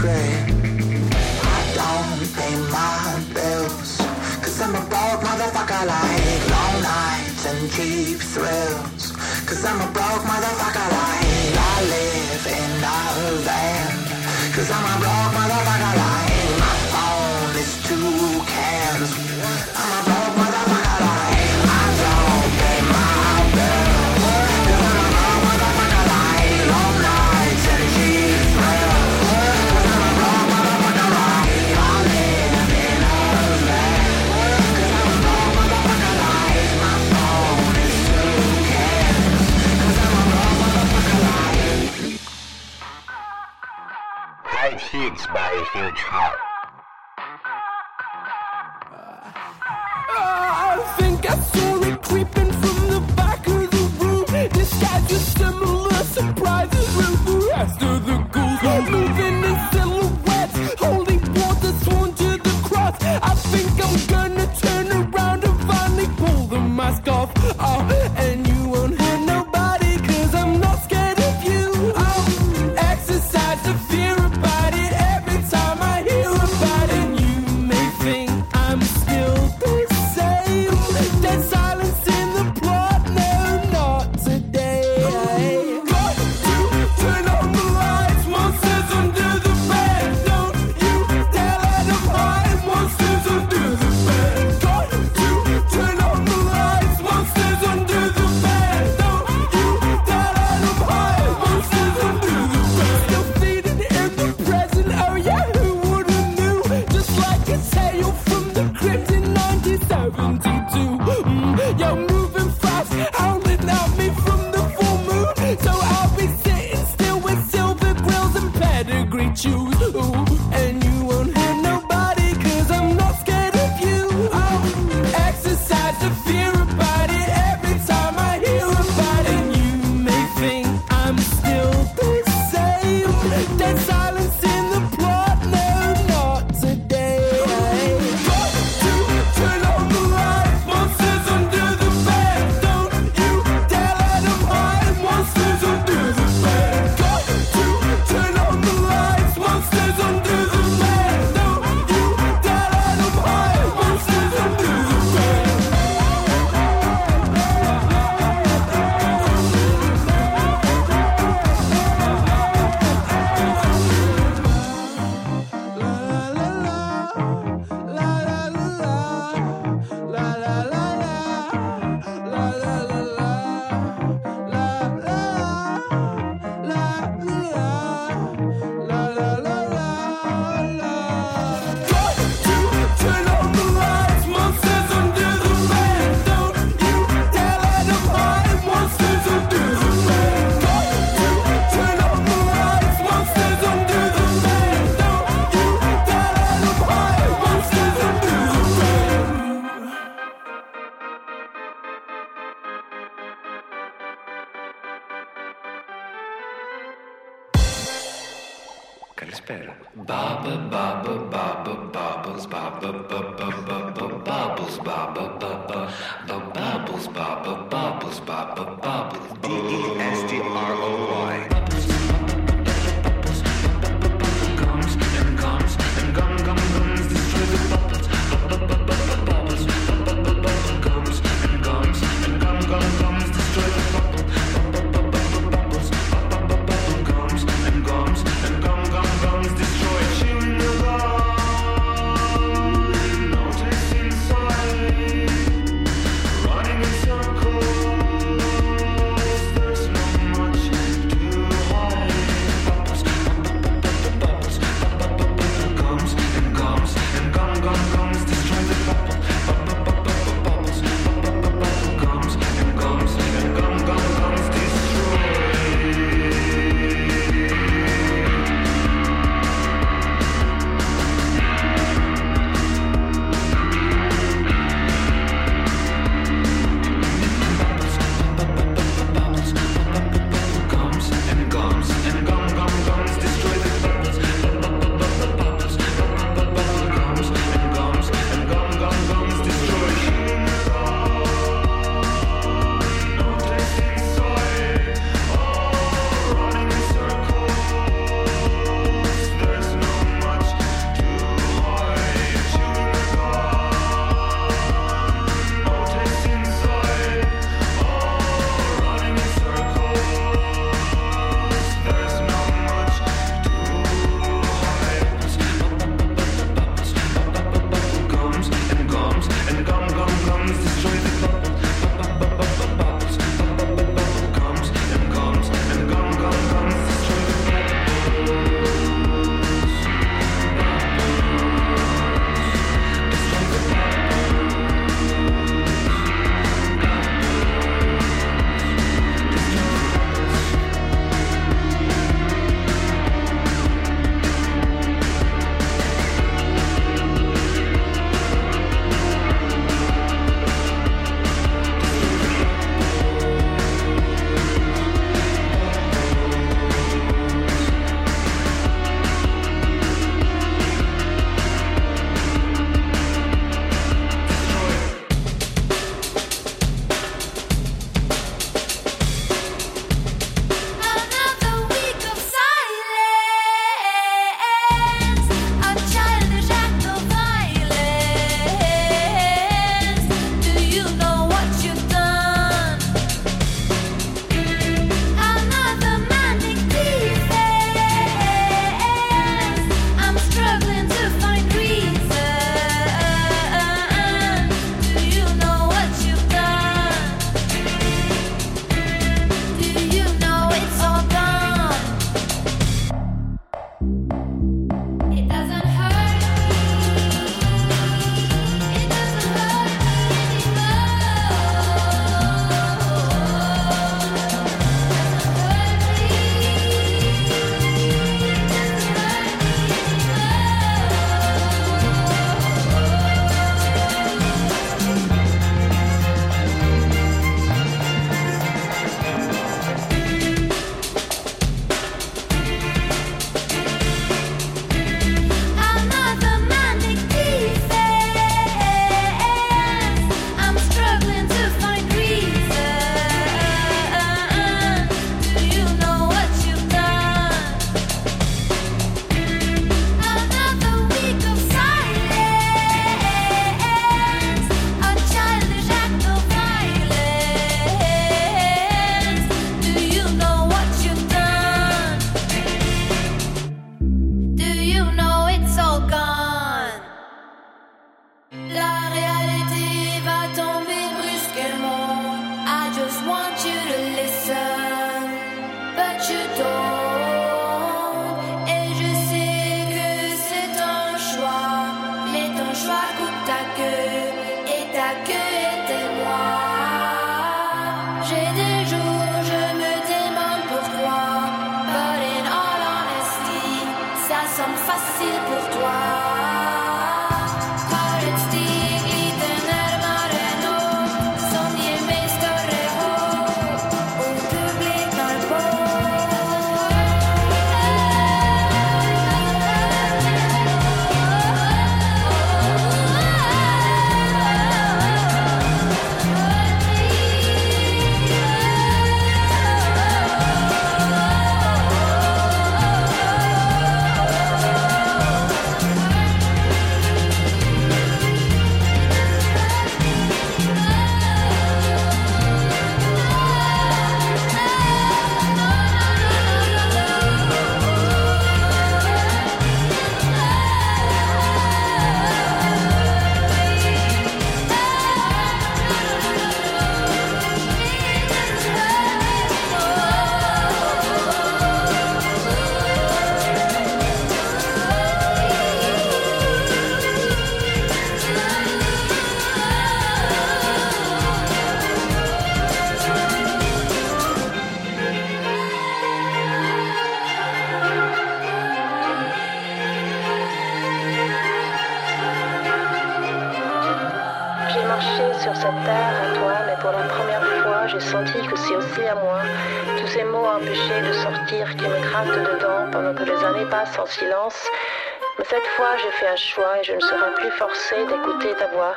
I don't pay my bills, cause I'm a broke motherfucker like long nights and cheap thrills. Cause I'm a broke motherfucker. huge heart. Uh, I think I saw it creeping from the back of the room. This guy's Disguises similar surprises rest of the ghouls moving in silhouettes, holding water sworn to the cross. I think I'm gonna. Spera. Baba, baba, baba, bubbles, baba, baba, baba, bubbles, baba, baba, the bubbles, baba, bubbles, baba, bubbles. D E S T R O Y. silence. Mais cette fois, j'ai fait un choix et je ne serai plus forcée d'écouter ta voix.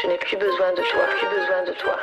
Je n'ai plus besoin de toi, plus besoin de toi.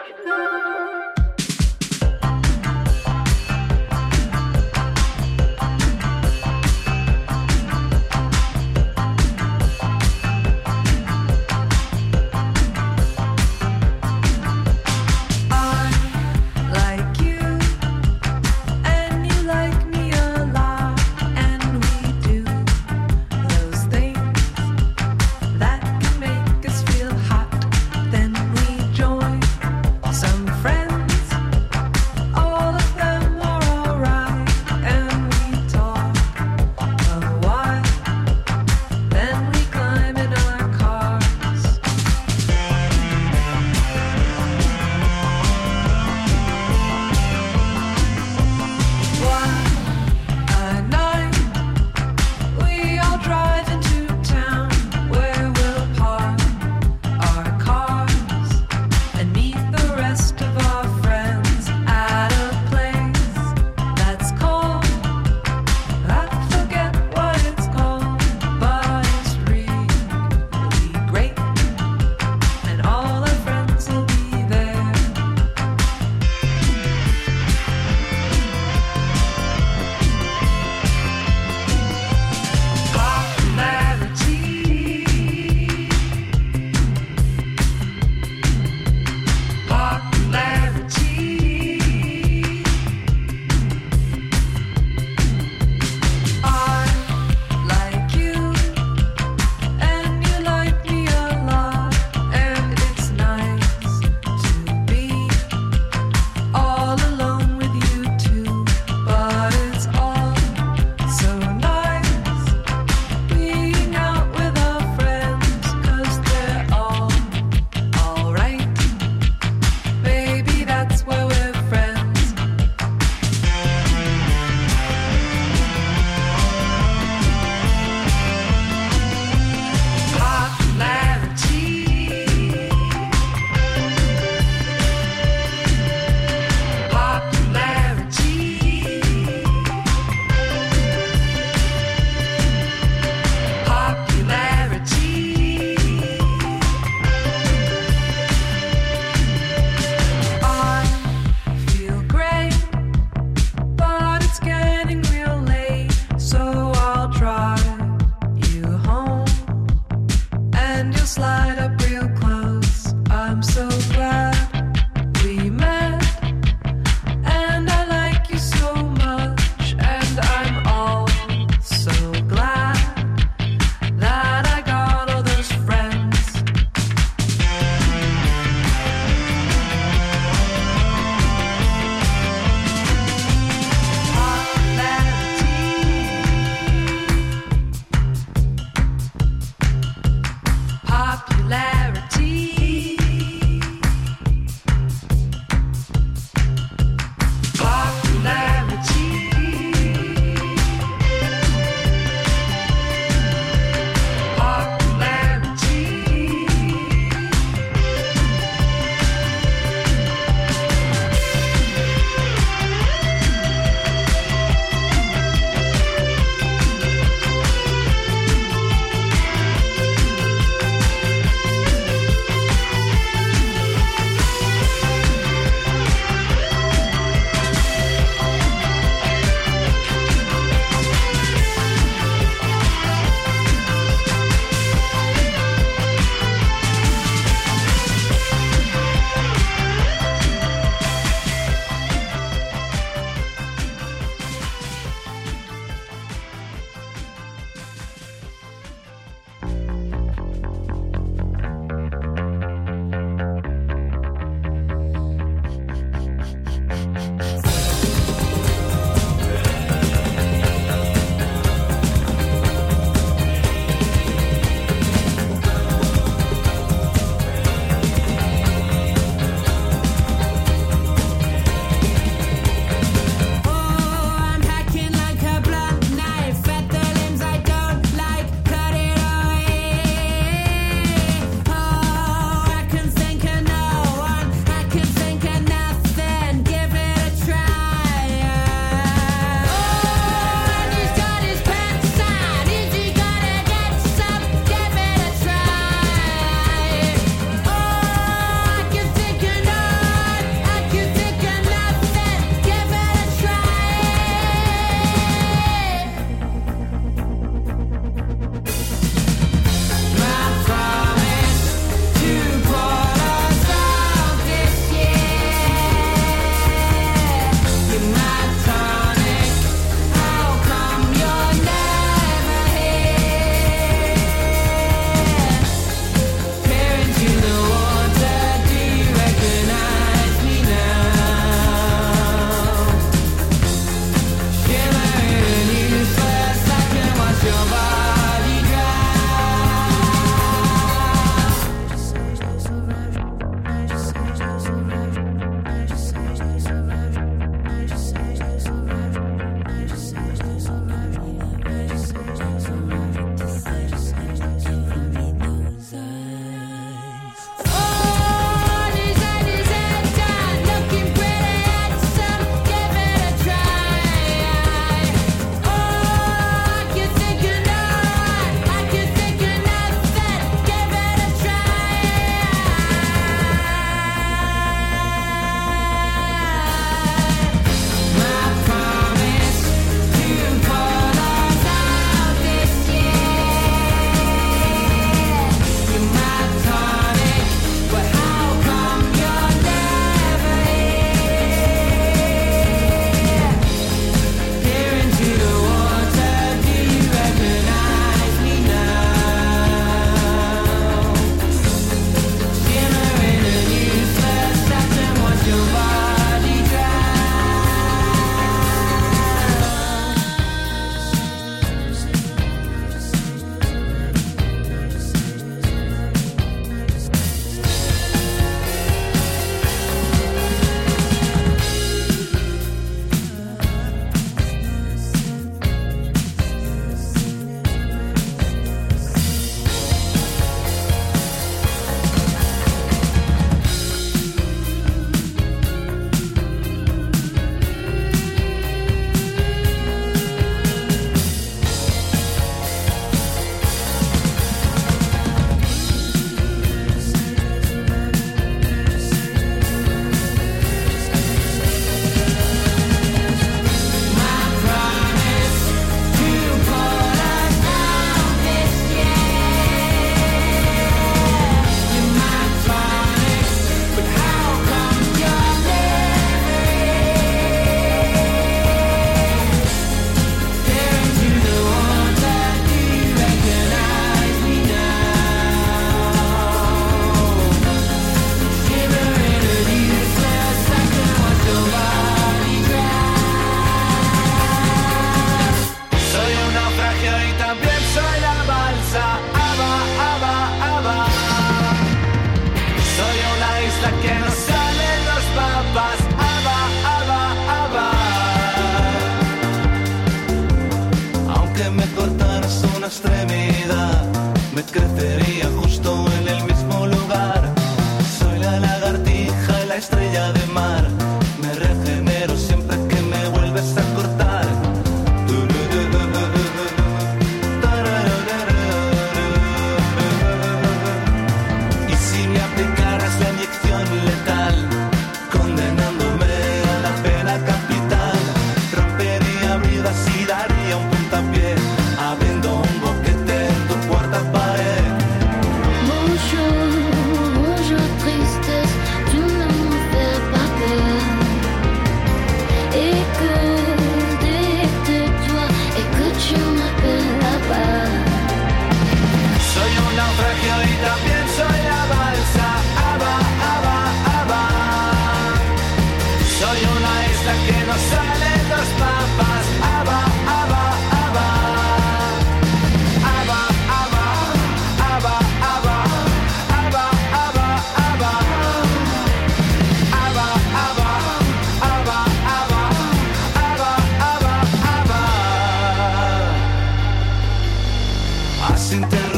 sentando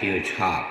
Huge Hug.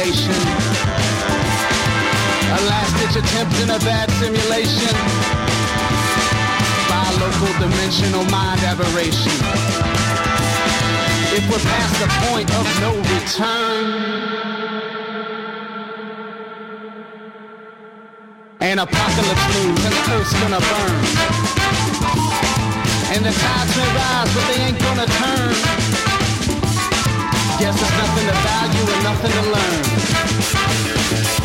Vain recreation. A last-ditch attempt in a bad simulation. By local dimensional mind aberration. If we're past the point of no return. An apocalypse looms and the earth's gonna burn. And the tides may rise, but they ain't gonna turn. Guess there's nothing to value and nothing to learn.